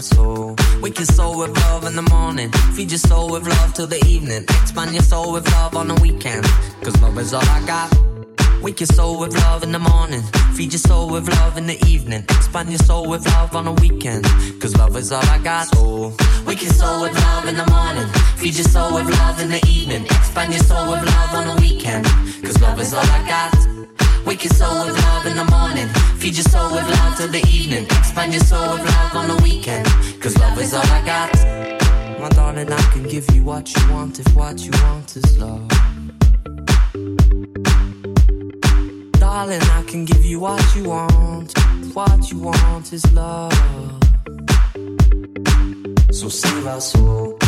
our soul. Wake your soul with love in the morning. Feed your soul with love till the evening. Expand your soul with love on the weekend. Cause love is all I got. Wake your soul with love in the morning. Feed your soul with love in the evening. Expand your soul with love on the weekend. Cause love is all I got. So, wake your soul with love in the morning. Feed your soul with love in the evening. Expand your soul with love on the weekend. Cause love is all I got. Wake your soul with love in the morning. Feed your soul with love till the evening. Expand your soul with love on the weekend. Cause love is all I got. My darling, I can give you what you want if what you want is love. Darling, I can give you what you want. What you want is love. So save our soul.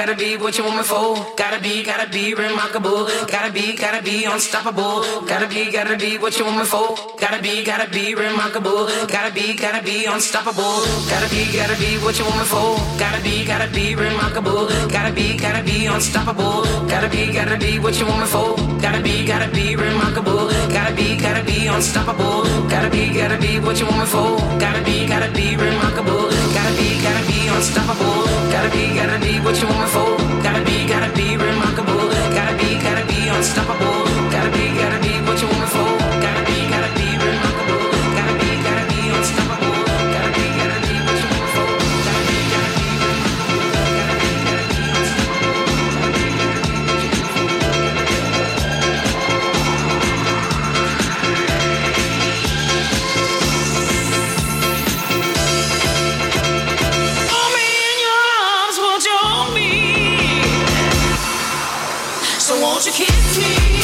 Gotta be, what you want me for. Gotta be, gotta be remarkable. Gotta be, gotta be unstoppable. Gotta be, gotta be what you want me for. Gotta be, gotta be remarkable. Gotta be, gotta be unstoppable. Gotta be, gotta be what you want me for. Gotta be, gotta be remarkable. Gotta be, gotta be unstoppable. Gotta be, gotta be what you want me for. Gotta be, gotta be remarkable. Gotta be, gotta be unstoppable. Gotta be, gotta be what you want me for. Gotta be, gotta be remarkable. Gotta be, gotta be unstoppable. Gotta be, gotta be what you want me for. Gotta be, gotta be remarkable. Gotta be, gotta be unstoppable. Gotta be, gotta be won't you kiss me?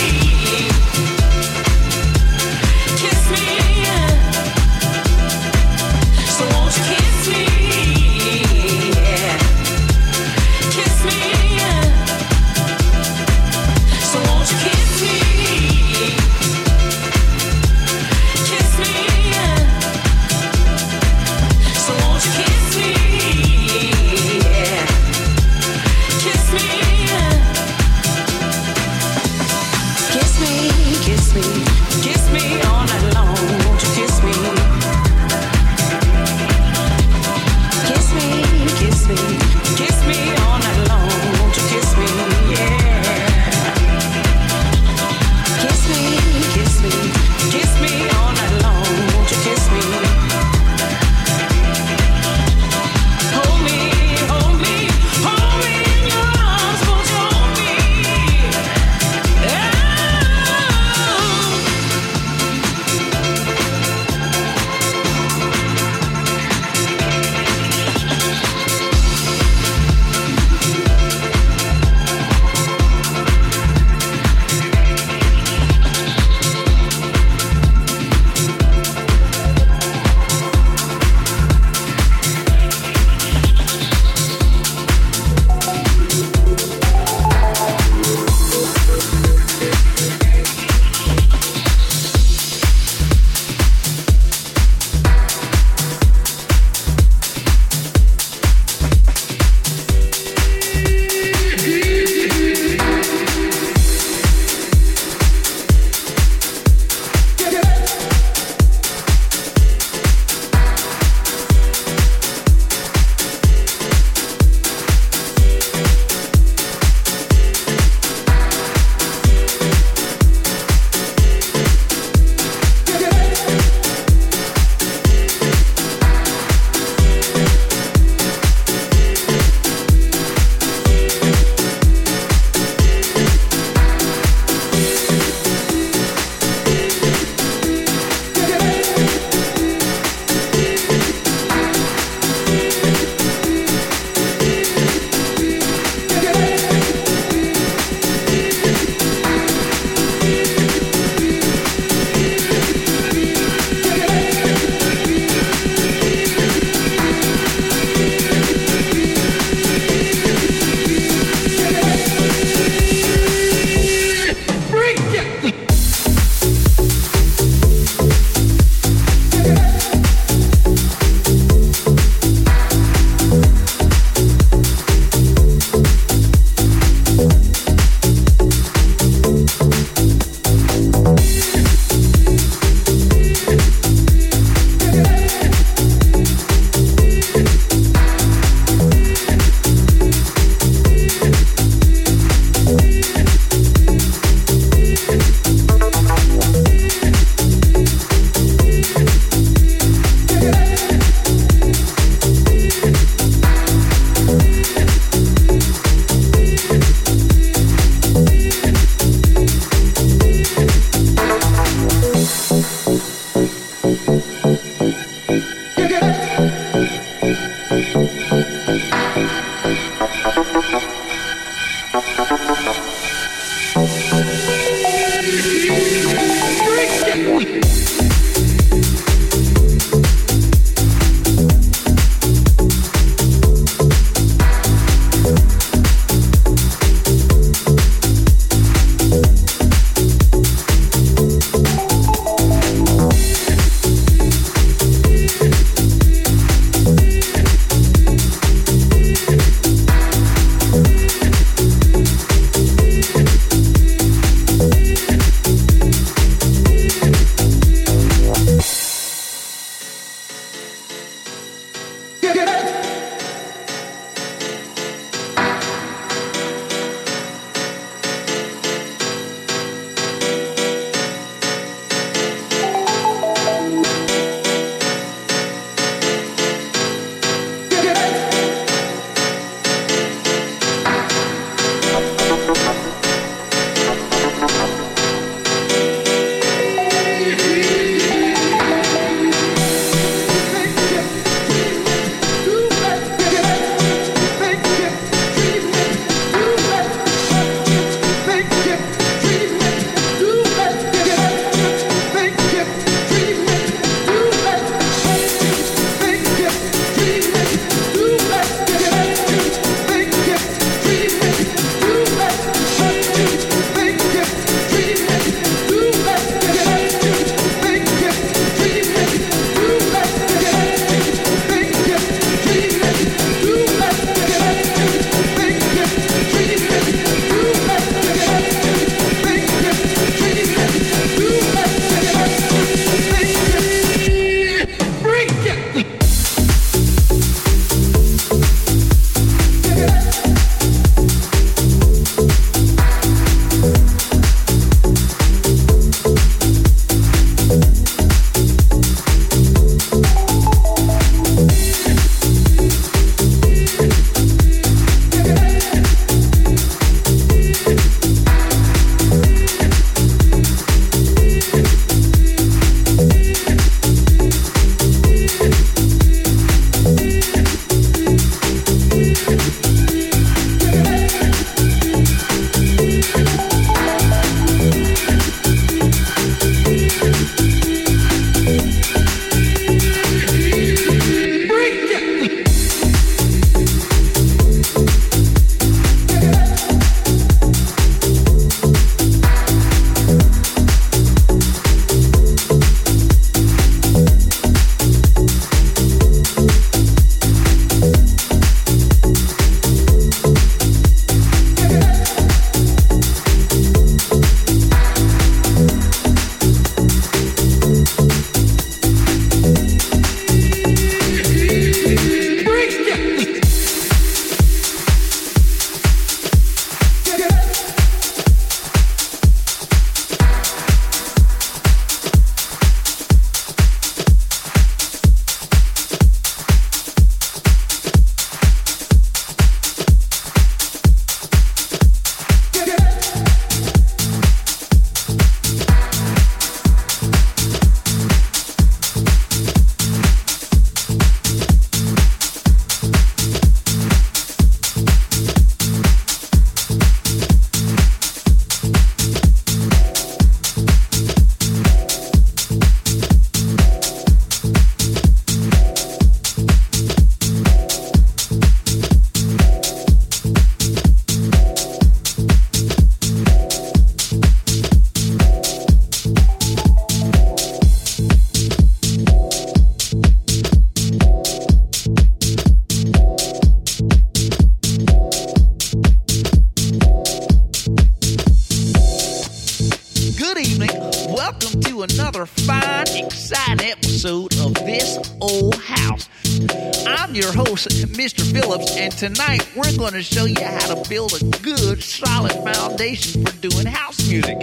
tonight we're going to show you how to build a good, solid foundation for doing house music.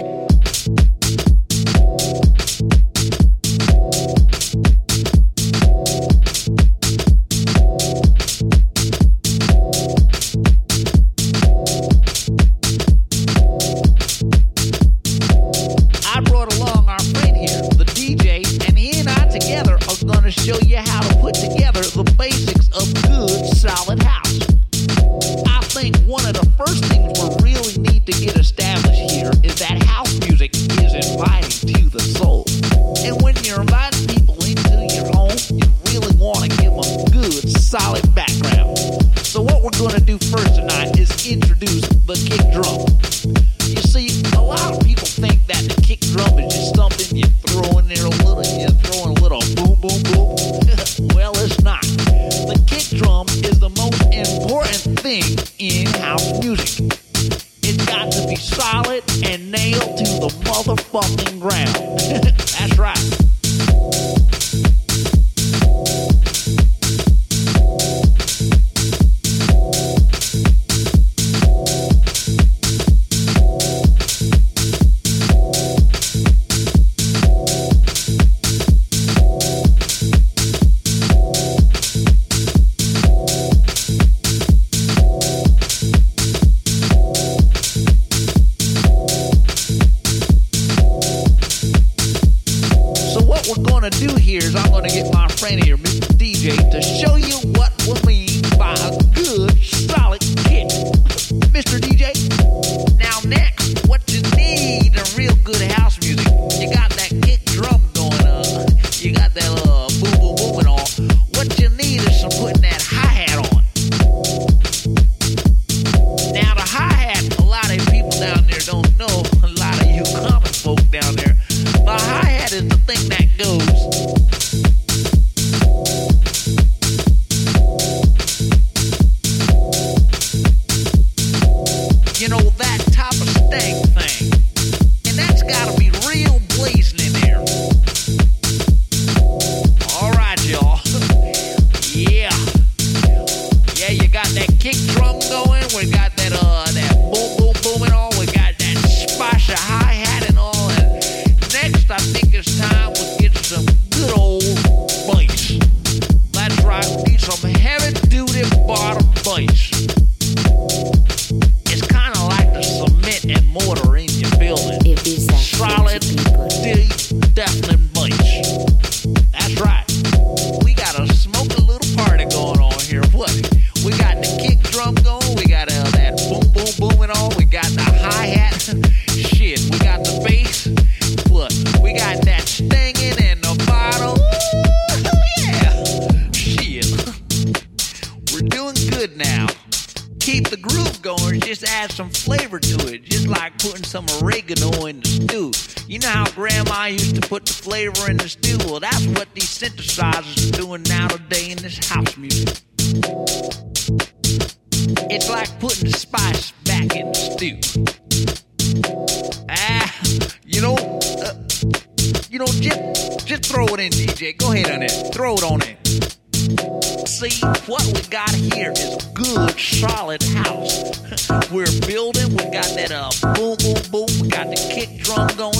I'm going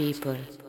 people.